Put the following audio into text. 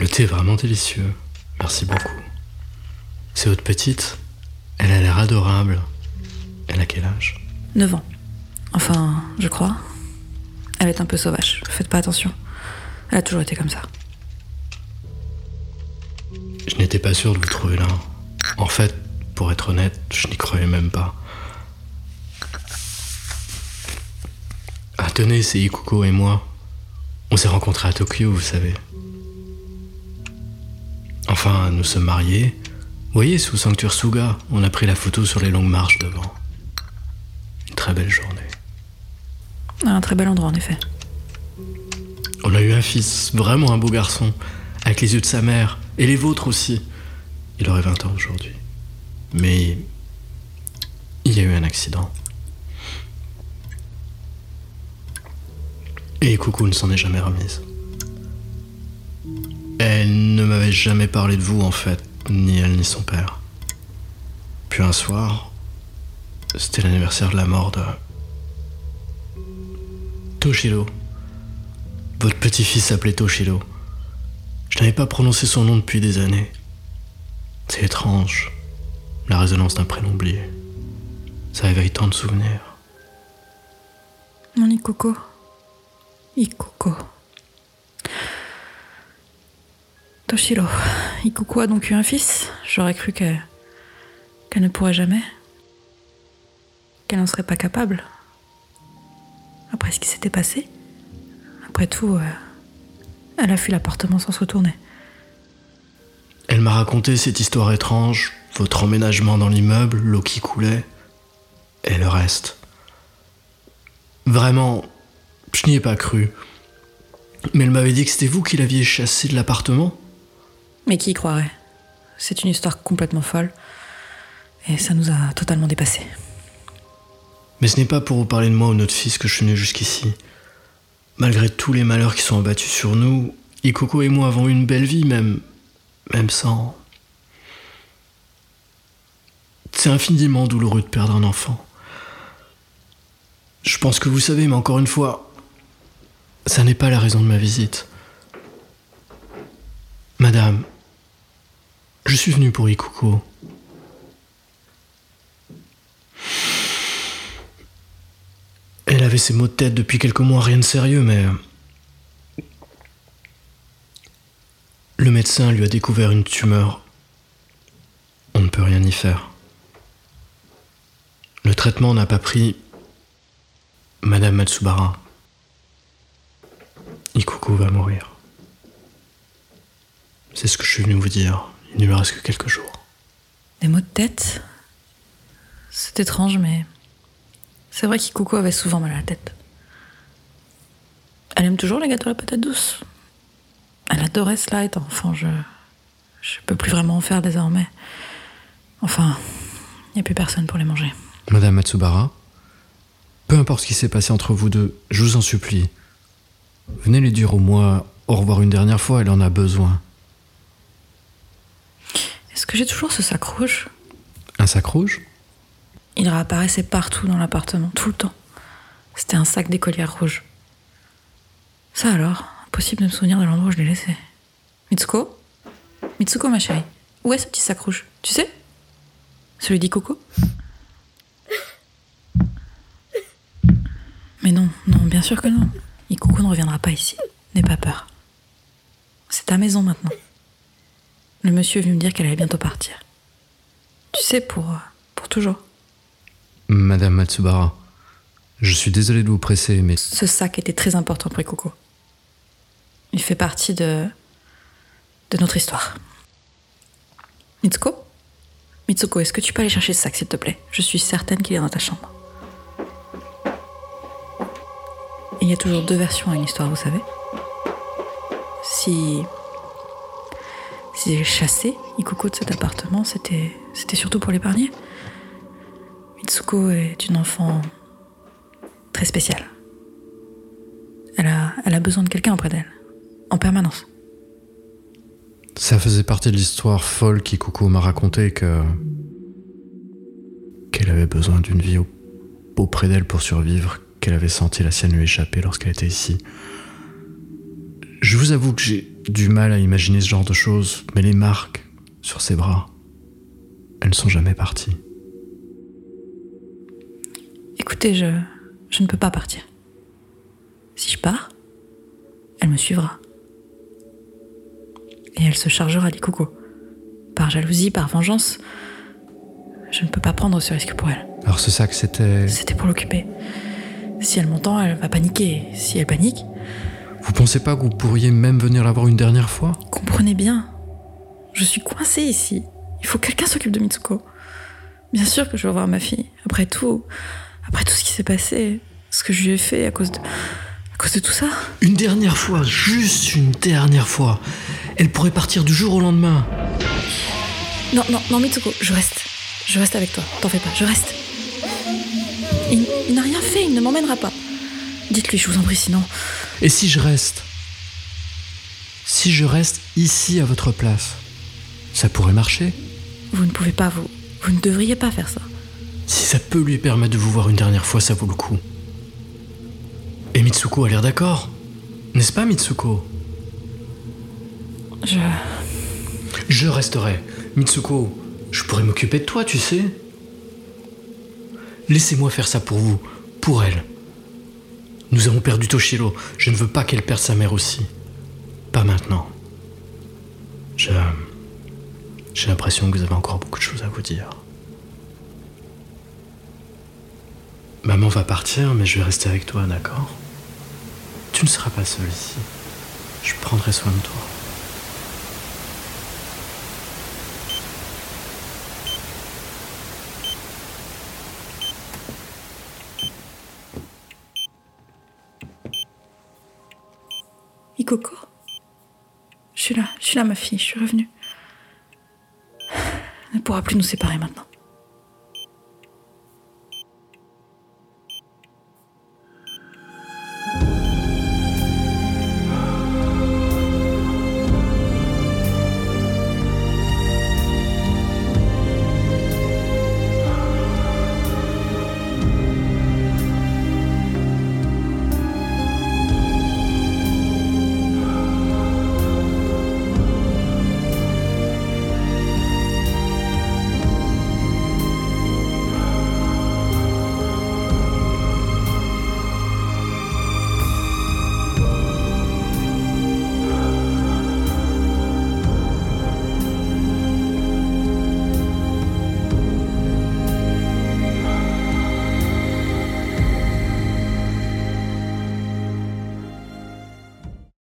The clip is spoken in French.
Le thé est vraiment délicieux. Merci beaucoup. C'est votre petite Elle a l'air adorable. Elle a quel âge? 9 ans. Enfin, je crois. Elle est un peu sauvage. Faites pas attention. Elle a toujours été comme ça. Je n'étais pas sûr de vous trouver là. En fait, pour être honnête, je n'y croyais même pas. Ah, tenez, c'est Ikuko et moi. On s'est rencontrés à Tokyo, vous savez. Enfin, nous sommes mariés. Vous voyez, sous Sanctuaire Suga, on a pris la photo sur les longues marches devant. Une très belle journée. Un très bel endroit, en effet. On a eu un fils, vraiment un beau garçon, avec les yeux de sa mère, et les vôtres aussi. Il aurait 20 ans aujourd'hui. Mais il y a eu un accident. Et Coucou ne s'en est jamais remise. Elle ne m'avait jamais parlé de vous en fait, ni elle ni son père. Puis un soir, c'était l'anniversaire de la mort de Toshiro. Votre petit-fils s'appelait Toshiro. Je n'avais pas prononcé son nom depuis des années. C'est étrange, la résonance d'un prénom oublié. Ça éveille tant de souvenirs. Mon Ikoko. Ikoko. Toshiro. Ikoko a donc eu un fils. J'aurais cru qu'elle ne pourrait jamais. Qu'elle n'en serait pas capable. Après ce qui s'était passé. Après tout, euh, elle a fui l'appartement sans se retourner. Elle m'a raconté cette histoire étrange, votre emménagement dans l'immeuble, l'eau qui coulait, et le reste. Vraiment, je n'y ai pas cru. Mais elle m'avait dit que c'était vous qui l'aviez chassé de l'appartement. Mais qui y croirait? C'est une histoire complètement folle. Et ça nous a totalement dépassés. Mais ce n'est pas pour vous parler de moi ou de notre fils que je suis venu jusqu'ici. Malgré tous les malheurs qui sont abattus sur nous, Ikoko et moi avons eu une belle vie, même, même sans. C'est infiniment douloureux de perdre un enfant. Je pense que vous savez, mais encore une fois, ça n'est pas la raison de ma visite. Madame, je suis venu pour Ikoko. Elle avait ses maux de tête depuis quelques mois, rien de sérieux, mais. Le médecin lui a découvert une tumeur. On ne peut rien y faire. Le traitement n'a pas pris. Madame Matsubara. Ikuko va mourir. C'est ce que je suis venu vous dire. Il ne lui reste que quelques jours. Des maux de tête? C'est étrange, mais. C'est vrai qu'Ikoko avait souvent mal à la tête. Elle aime toujours les gâteaux à la patate douce. Elle adorait cela étant enfant. Je. Je peux plus vraiment en faire désormais. Enfin, il n'y a plus personne pour les manger. Madame Matsubara, peu importe ce qui s'est passé entre vous deux, je vous en supplie. Venez lui dire au moins au revoir une dernière fois, elle en a besoin. Est-ce que j'ai toujours ce sac rouge Un sac rouge Il réapparaissait partout dans l'appartement, tout le temps. C'était un sac d'écolière rouge. Ça alors, impossible de me souvenir de l'endroit où je l'ai laissé. Mitsuko Mitsuko, ma chérie, où est ce petit sac rouge? Tu sais? Celui d'Ikoko Mais non, non, bien sûr que non. Ikoko ne reviendra pas ici. N'aie pas peur. C'est ta maison maintenant. Le monsieur est venu me dire qu'elle allait bientôt partir. Tu sais, pour, pour toujours. Madame Matsubara, je suis désolé de vous presser, mais Ce sac était très important pour Ikoko. Il fait partie de. de notre histoire. Mitsuko? Mitsuko, est-ce que tu peux aller chercher ce sac, s'il te plaît? Je suis certaine qu'il est dans ta chambre. Il y a toujours deux versions à une histoire, vous savez. Si. J'ai chassé Ikoko de cet appartement, c'était. surtout pour l'épargner. Mitsuko est une enfant très spéciale. Elle a, besoin de quelqu'un auprès d'elle, en permanence. ça faisait partie de l'histoire folle qu'Ikuko m'a racontée que. qu'elle avait besoin d'une vie au- auprès d'elle pour survivre, qu'elle avait senti la sienne lui échapper lorsqu'elle était ici. Je vous avoue que j'ai du mal à imaginer ce genre de choses, mais les marques sur ses bras, elles ne sont jamais parties. Écoutez, je, je ne peux pas partir. Si je pars, elle me suivra. Et elle se chargera des cocos. Par jalousie, par vengeance, je ne peux pas prendre ce risque pour elle. Alors ce sac, c'était... C'était pour l'occuper. Si elle m'entend, elle va paniquer. Si elle panique, Vous pensez pas que vous pourriez même venir la voir une dernière fois? Comprenez bien. Je suis coincée ici. Il faut que quelqu'un s'occupe de Mitsuko. Bien sûr que je vais voir ma fille. Après tout, après tout ce qui s'est passé, ce que je lui ai fait à cause de, à cause de tout ça. Une dernière fois, juste une dernière fois. Elle pourrait partir du jour au lendemain. Non, non, non, Mitsuko, je reste. Je reste avec toi. T'en fais pas, je reste. Il, il n'a rien fait, il ne m'emmènera pas. Dites-lui, je vous en prie, sinon. Et si je reste Si je reste ici à votre place, ça pourrait marcher Vous ne pouvez pas, vous. Vous ne devriez pas faire ça. Si ça peut lui permettre de vous voir une dernière fois, ça vaut le coup. Et Mitsuko a l'air d'accord. N'est-ce pas, Mitsuko? Je. Je resterai. Mitsuko, je pourrais m'occuper de toi, tu sais. Laissez-moi faire ça pour vous, pour elle. Nous avons perdu Toshiro. Je ne veux pas qu'elle perde sa mère aussi. Pas maintenant. Je. J'ai l'impression que vous avez encore beaucoup de choses à vous dire. Maman va partir, mais je vais rester avec toi, d'accord? Tu ne seras pas seul ici. Je prendrai soin de toi. Ikoko Je suis là, je suis là, ma fille, je suis revenue. Elle ne pourra plus nous séparer maintenant.